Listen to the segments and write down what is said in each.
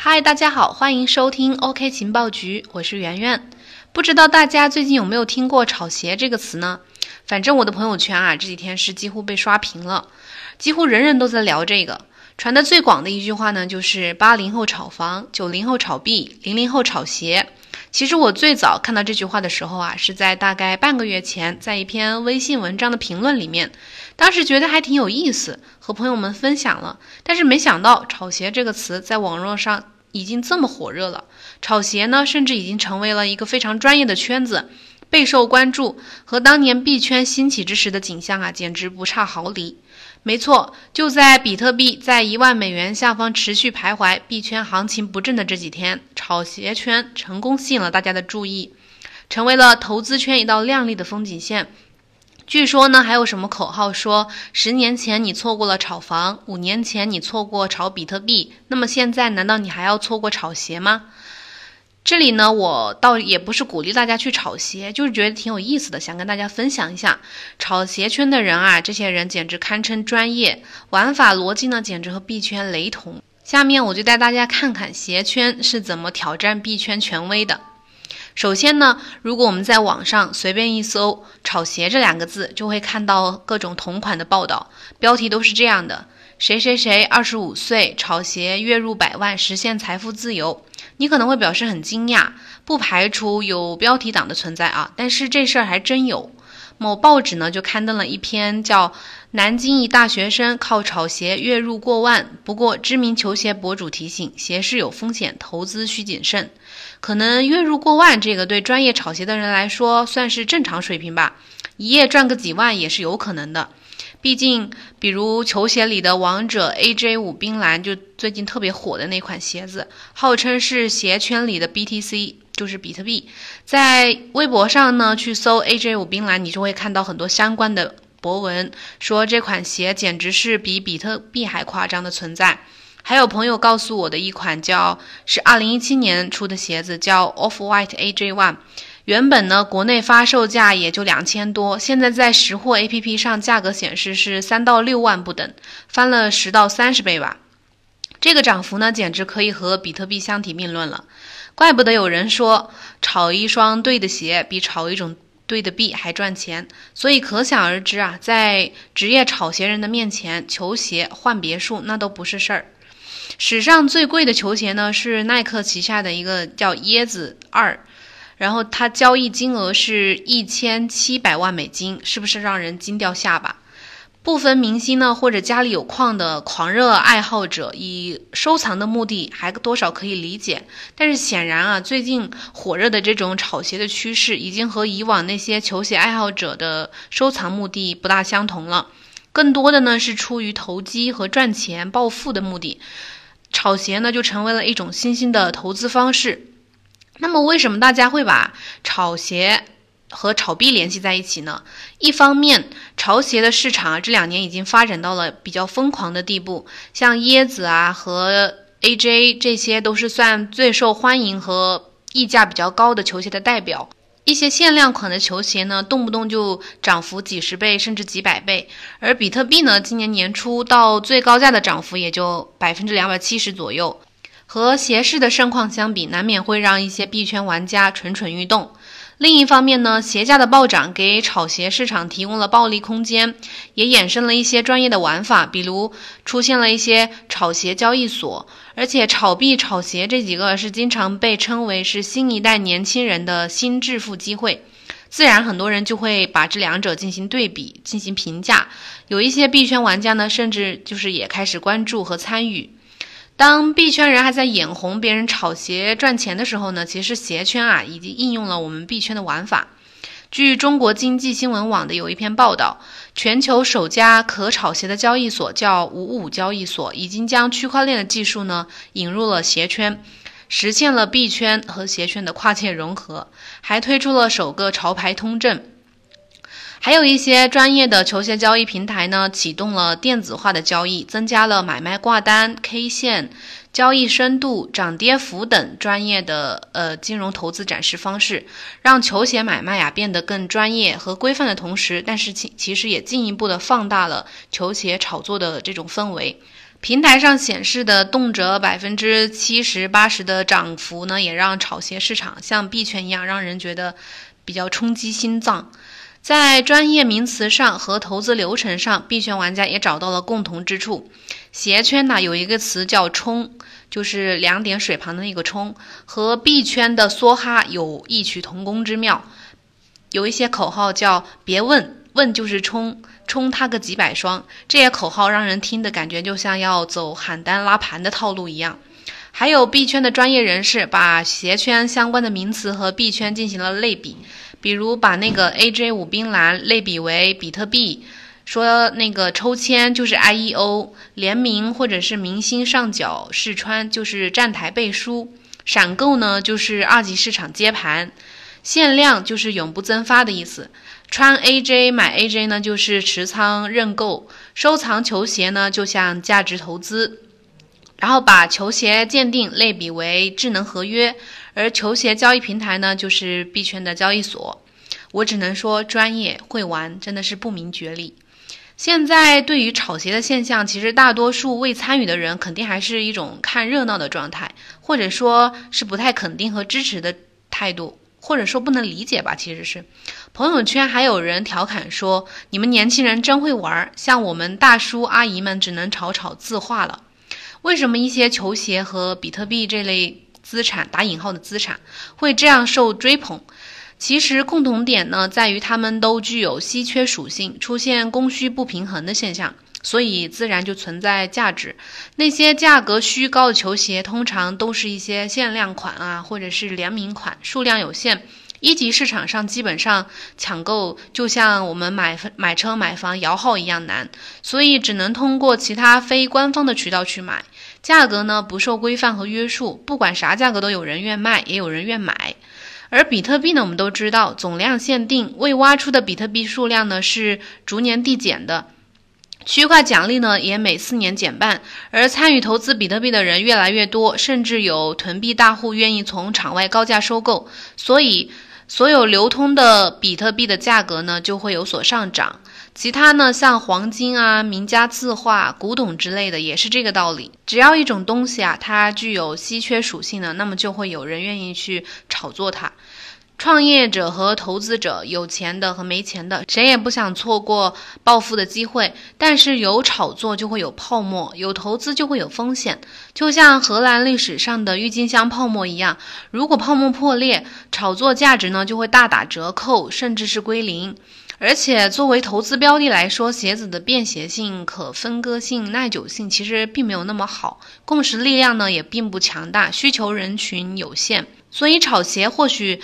嗨，大家好，欢迎收听 OK 情报局，我是圆圆。不知道大家最近有没有听过“炒鞋”这个词呢？反正我的朋友圈啊，这几天是几乎被刷屏了，几乎人人都在聊这个。传的最广的一句话呢，就是八零后炒房，九零后炒币，零零后炒鞋。其实我最早看到这句话的时候啊，是在大概半个月前，在一篇微信文章的评论里面，当时觉得还挺有意思，和朋友们分享了。但是没想到“炒鞋”这个词在网络上已经这么火热了，炒鞋呢，甚至已经成为了一个非常专业的圈子，备受关注，和当年币圈兴起之时的景象啊，简直不差毫厘。没错，就在比特币在一万美元下方持续徘徊，币圈行情不振的这几天，炒鞋圈成功吸引了大家的注意，成为了投资圈一道亮丽的风景线。据说呢，还有什么口号说，十年前你错过了炒房，五年前你错过炒比特币，那么现在难道你还要错过炒鞋吗？这里呢，我倒也不是鼓励大家去炒鞋，就是觉得挺有意思的，想跟大家分享一下。炒鞋圈的人啊，这些人简直堪称专业，玩法逻辑呢，简直和币圈雷同。下面我就带大家看看鞋圈是怎么挑战币圈权威的。首先呢，如果我们在网上随便一搜“炒鞋”这两个字，就会看到各种同款的报道，标题都是这样的：谁谁谁二十五岁炒鞋月入百万，实现财富自由。你可能会表示很惊讶，不排除有标题党的存在啊，但是这事儿还真有。某报纸呢就刊登了一篇叫《南京一大学生靠炒鞋月入过万》，不过知名球鞋博主提醒，鞋市有风险，投资需谨慎。可能月入过万这个对专业炒鞋的人来说算是正常水平吧，一夜赚个几万也是有可能的。毕竟，比如球鞋里的王者 AJ 五冰蓝，就最近特别火的那款鞋子，号称是鞋圈里的 BTC，就是比特币。在微博上呢，去搜 AJ 五冰蓝，你就会看到很多相关的博文，说这款鞋简直是比比特币还夸张的存在。还有朋友告诉我的一款叫是二零一七年出的鞋子，叫 Off White AJ One。原本呢，国内发售价也就两千多，现在在识货 APP 上价格显示是三到六万不等，翻了十到三十倍吧。这个涨幅呢，简直可以和比特币相提并论了。怪不得有人说，炒一双对的鞋比炒一种对的币还赚钱。所以可想而知啊，在职业炒鞋人的面前，球鞋换别墅那都不是事儿。史上最贵的球鞋呢，是耐克旗下的一个叫椰子二。然后它交易金额是一千七百万美金，是不是让人惊掉下巴？部分明星呢，或者家里有矿的狂热爱好者，以收藏的目的还多少可以理解。但是显然啊，最近火热的这种炒鞋的趋势，已经和以往那些球鞋爱好者的收藏目的不大相同了。更多的呢是出于投机和赚钱暴富的目的，炒鞋呢就成为了一种新兴的投资方式。那么，为什么大家会把炒鞋和炒币联系在一起呢？一方面，潮鞋的市场啊这两年已经发展到了比较疯狂的地步，像椰子啊和 AJ 这些都是算最受欢迎和溢价比较高的球鞋的代表。一些限量款的球鞋呢，动不动就涨幅几十倍甚至几百倍。而比特币呢，今年年初到最高价的涨幅也就百分之两百七十左右。和鞋市的盛况相比，难免会让一些币圈玩家蠢蠢欲动。另一方面呢，鞋价的暴涨给炒鞋市场提供了暴利空间，也衍生了一些专业的玩法，比如出现了一些炒鞋交易所。而且，炒币、炒鞋这几个是经常被称为是新一代年轻人的新致富机会，自然很多人就会把这两者进行对比、进行评价。有一些币圈玩家呢，甚至就是也开始关注和参与。当币圈人还在眼红别人炒鞋赚钱的时候呢，其实鞋圈啊已经应用了我们币圈的玩法。据中国经济新闻网的有一篇报道，全球首家可炒鞋的交易所叫五五交易所，已经将区块链的技术呢引入了鞋圈，实现了币圈和鞋圈的跨界融合，还推出了首个潮牌通证。还有一些专业的球鞋交易平台呢，启动了电子化的交易，增加了买卖挂单、K 线、交易深度、涨跌幅等专业的呃金融投资展示方式，让球鞋买卖啊变得更专业和规范的同时，但是其其实也进一步的放大了球鞋炒作的这种氛围。平台上显示的动辄百分之七十八十的涨幅呢，也让炒鞋市场像币圈一样，让人觉得比较冲击心脏。在专业名词上和投资流程上，币圈玩家也找到了共同之处。鞋圈呢有一个词叫“冲”，就是两点水旁的那个“冲”，和币圈的梭哈有异曲同工之妙。有一些口号叫“别问，问就是冲，冲他个几百双”，这些口号让人听的感觉就像要走喊单拉盘的套路一样。还有币圈的专业人士把鞋圈相关的名词和币圈进行了类比，比如把那个 AJ 五冰蓝类比为比特币，说那个抽签就是 IEO，联名或者是明星上脚试穿就是站台背书，闪购呢就是二级市场接盘。限量就是永不增发的意思，穿 AJ 买 AJ 呢就是持仓认购，收藏球鞋呢就像价值投资，然后把球鞋鉴定类比为智能合约，而球鞋交易平台呢就是币圈的交易所。我只能说专业会玩真的是不明觉厉。现在对于炒鞋的现象，其实大多数未参与的人肯定还是一种看热闹的状态，或者说是不太肯定和支持的态度。或者说不能理解吧，其实是朋友圈还有人调侃说：“你们年轻人真会玩，像我们大叔阿姨们只能炒炒字画了。”为什么一些球鞋和比特币这类资产（打引号的资产）会这样受追捧？其实共同点呢，在于他们都具有稀缺属性，出现供需不平衡的现象。所以自然就存在价值。那些价格虚高的球鞋，通常都是一些限量款啊，或者是联名款，数量有限。一级市场上基本上抢购，就像我们买买车买房摇号一样难。所以只能通过其他非官方的渠道去买。价格呢不受规范和约束，不管啥价格都有人愿卖，也有人愿买。而比特币呢，我们都知道总量限定，未挖出的比特币数量呢是逐年递减的。区块奖励呢也每四年减半，而参与投资比特币的人越来越多，甚至有囤币大户愿意从场外高价收购，所以所有流通的比特币的价格呢就会有所上涨。其他呢像黄金啊、名家字画、古董之类的也是这个道理。只要一种东西啊它具有稀缺属性呢，那么就会有人愿意去炒作它。创业者和投资者，有钱的和没钱的，谁也不想错过暴富的机会。但是有炒作就会有泡沫，有投资就会有风险。就像荷兰历史上的郁金香泡沫一样，如果泡沫破裂，炒作价值呢就会大打折扣，甚至是归零。而且作为投资标的来说，鞋子的便携性、可分割性、耐久性其实并没有那么好，共识力量呢也并不强大，需求人群有限，所以炒鞋或许。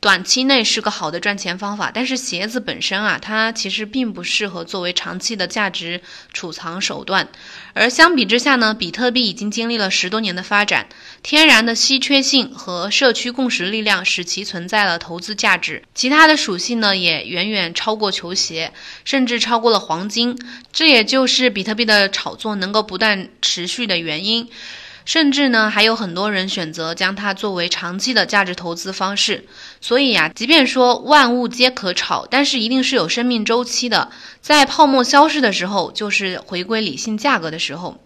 短期内是个好的赚钱方法，但是鞋子本身啊，它其实并不适合作为长期的价值储藏手段。而相比之下呢，比特币已经经历了十多年的发展，天然的稀缺性和社区共识力量使其存在了投资价值。其他的属性呢，也远远超过球鞋，甚至超过了黄金。这也就是比特币的炒作能够不断持续的原因。甚至呢，还有很多人选择将它作为长期的价值投资方式。所以呀，即便说万物皆可炒，但是一定是有生命周期的。在泡沫消失的时候，就是回归理性价格的时候。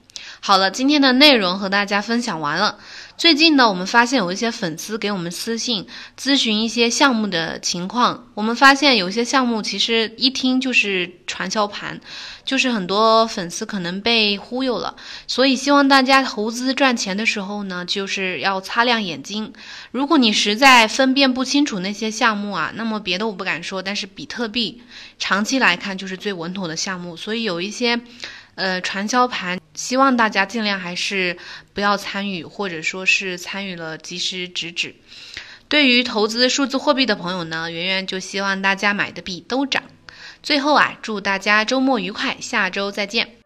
好了，今天的内容和大家分享完了。最近呢，我们发现有一些粉丝给我们私信咨询一些项目的情况。我们发现有些项目其实一听就是传销盘，就是很多粉丝可能被忽悠了。所以希望大家投资赚钱的时候呢，就是要擦亮眼睛。如果你实在分辨不清楚那些项目啊，那么别的我不敢说，但是比特币长期来看就是最稳妥的项目。所以有一些。呃，传销盘，希望大家尽量还是不要参与，或者说是参与了及时止止。对于投资数字货币的朋友呢，圆圆就希望大家买的币都涨。最后啊，祝大家周末愉快，下周再见。